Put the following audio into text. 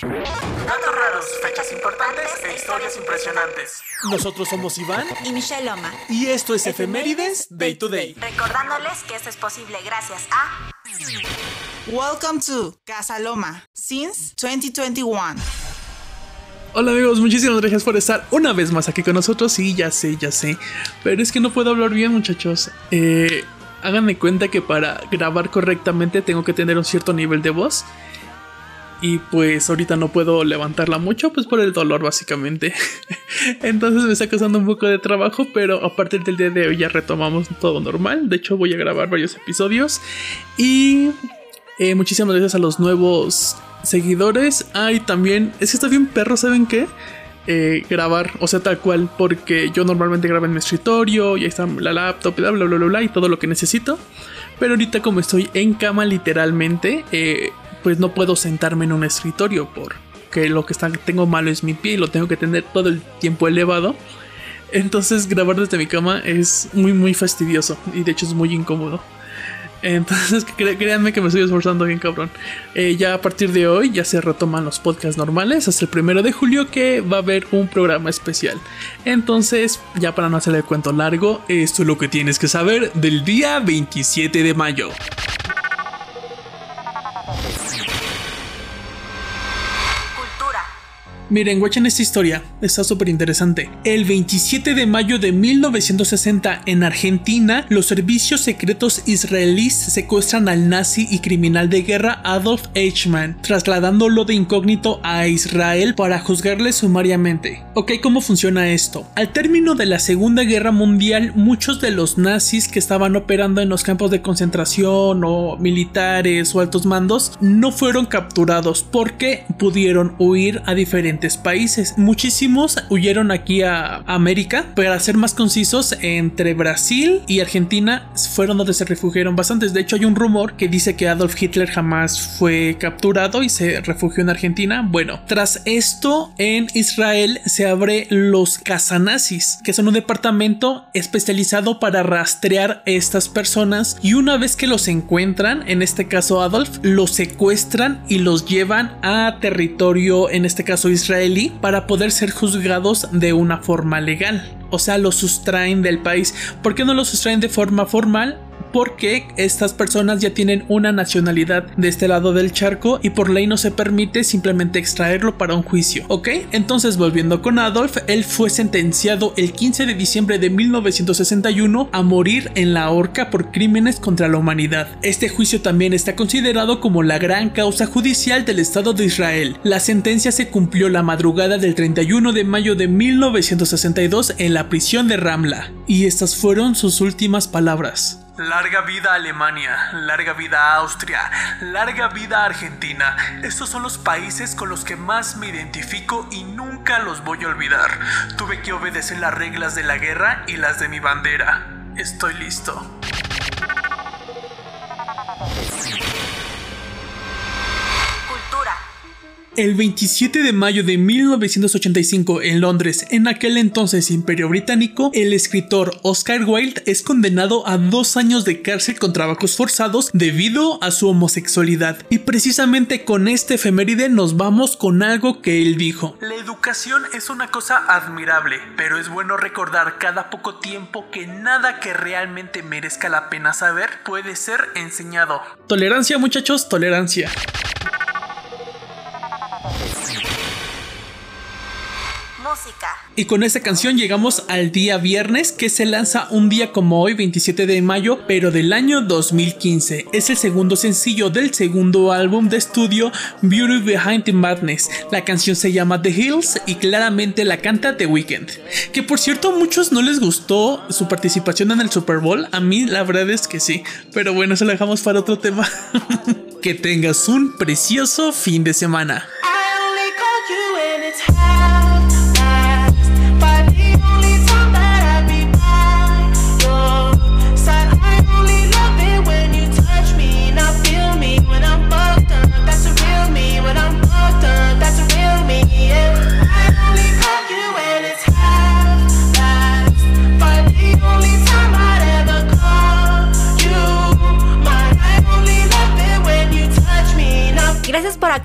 Datos raros, fechas importantes e historias impresionantes. Nosotros somos Iván y Michelle Loma. Y esto es Efemérides Day to Day. Recordándoles que esto es posible gracias a. Welcome to Casa Loma since 2021. Hola amigos, muchísimas gracias por estar una vez más aquí con nosotros. Sí, ya sé, ya sé. Pero es que no puedo hablar bien, muchachos. Eh, háganme cuenta que para grabar correctamente tengo que tener un cierto nivel de voz. Y pues ahorita no puedo levantarla mucho, pues por el dolor básicamente. Entonces me está costando un poco de trabajo, pero a partir del día de hoy ya retomamos todo normal. De hecho voy a grabar varios episodios. Y eh, muchísimas gracias a los nuevos seguidores. Ay, también, es que está bien perro, ¿saben qué? Eh, grabar, o sea, tal cual, porque yo normalmente grabo en mi escritorio, y ahí está la laptop, bla, bla, bla, bla, y todo lo que necesito. Pero ahorita como estoy en cama literalmente, eh, pues no puedo sentarme en un escritorio porque lo que tengo malo es mi pie y lo tengo que tener todo el tiempo elevado. Entonces grabar desde mi cama es muy muy fastidioso y de hecho es muy incómodo. Entonces créanme que me estoy esforzando bien cabrón. Eh, ya a partir de hoy ya se retoman los podcasts normales hasta el primero de julio que va a haber un programa especial. Entonces ya para no hacerle el cuento largo, esto es lo que tienes que saber del día 27 de mayo. Miren, watchen esta historia, está súper interesante. El 27 de mayo de 1960 en Argentina, los servicios secretos israelíes secuestran al nazi y criminal de guerra Adolf Eichmann, trasladándolo de incógnito a Israel para juzgarle sumariamente. Ok, ¿cómo funciona esto? Al término de la Segunda Guerra Mundial, muchos de los nazis que estaban operando en los campos de concentración o militares o altos mandos no fueron capturados porque pudieron huir a diferentes países. Muchísimos huyeron aquí a América, para ser más concisos, entre Brasil y Argentina fueron donde se refugiaron bastantes. De hecho, hay un rumor que dice que Adolf Hitler jamás fue capturado y se refugió en Argentina. Bueno, tras esto, en Israel se abre los Casanazis, que son un departamento especializado para rastrear estas personas y una vez que los encuentran, en este caso Adolf, los secuestran y los llevan a territorio, en este caso Israel para poder ser juzgados de una forma legal. O sea, los sustraen del país. ¿Por qué no los sustraen de forma formal? Porque estas personas ya tienen una nacionalidad de este lado del charco y por ley no se permite simplemente extraerlo para un juicio, ¿ok? Entonces volviendo con Adolf, él fue sentenciado el 15 de diciembre de 1961 a morir en la horca por crímenes contra la humanidad. Este juicio también está considerado como la gran causa judicial del Estado de Israel. La sentencia se cumplió la madrugada del 31 de mayo de 1962 en la prisión de Ramla. Y estas fueron sus últimas palabras. Larga vida Alemania, larga vida Austria, larga vida Argentina. Estos son los países con los que más me identifico y nunca los voy a olvidar. Tuve que obedecer las reglas de la guerra y las de mi bandera. Estoy listo. El 27 de mayo de 1985 en Londres, en aquel entonces Imperio Británico, el escritor Oscar Wilde es condenado a dos años de cárcel con trabajos forzados debido a su homosexualidad. Y precisamente con este efeméride nos vamos con algo que él dijo. La educación es una cosa admirable, pero es bueno recordar cada poco tiempo que nada que realmente merezca la pena saber puede ser enseñado. Tolerancia muchachos, tolerancia. Y con esta canción llegamos al día viernes que se lanza un día como hoy, 27 de mayo, pero del año 2015. Es el segundo sencillo del segundo álbum de estudio Beauty Behind the Madness. La canción se llama The Hills y claramente la canta The Weeknd. Que por cierto a muchos no les gustó su participación en el Super Bowl. A mí la verdad es que sí. Pero bueno, se lo dejamos para otro tema. que tengas un precioso fin de semana.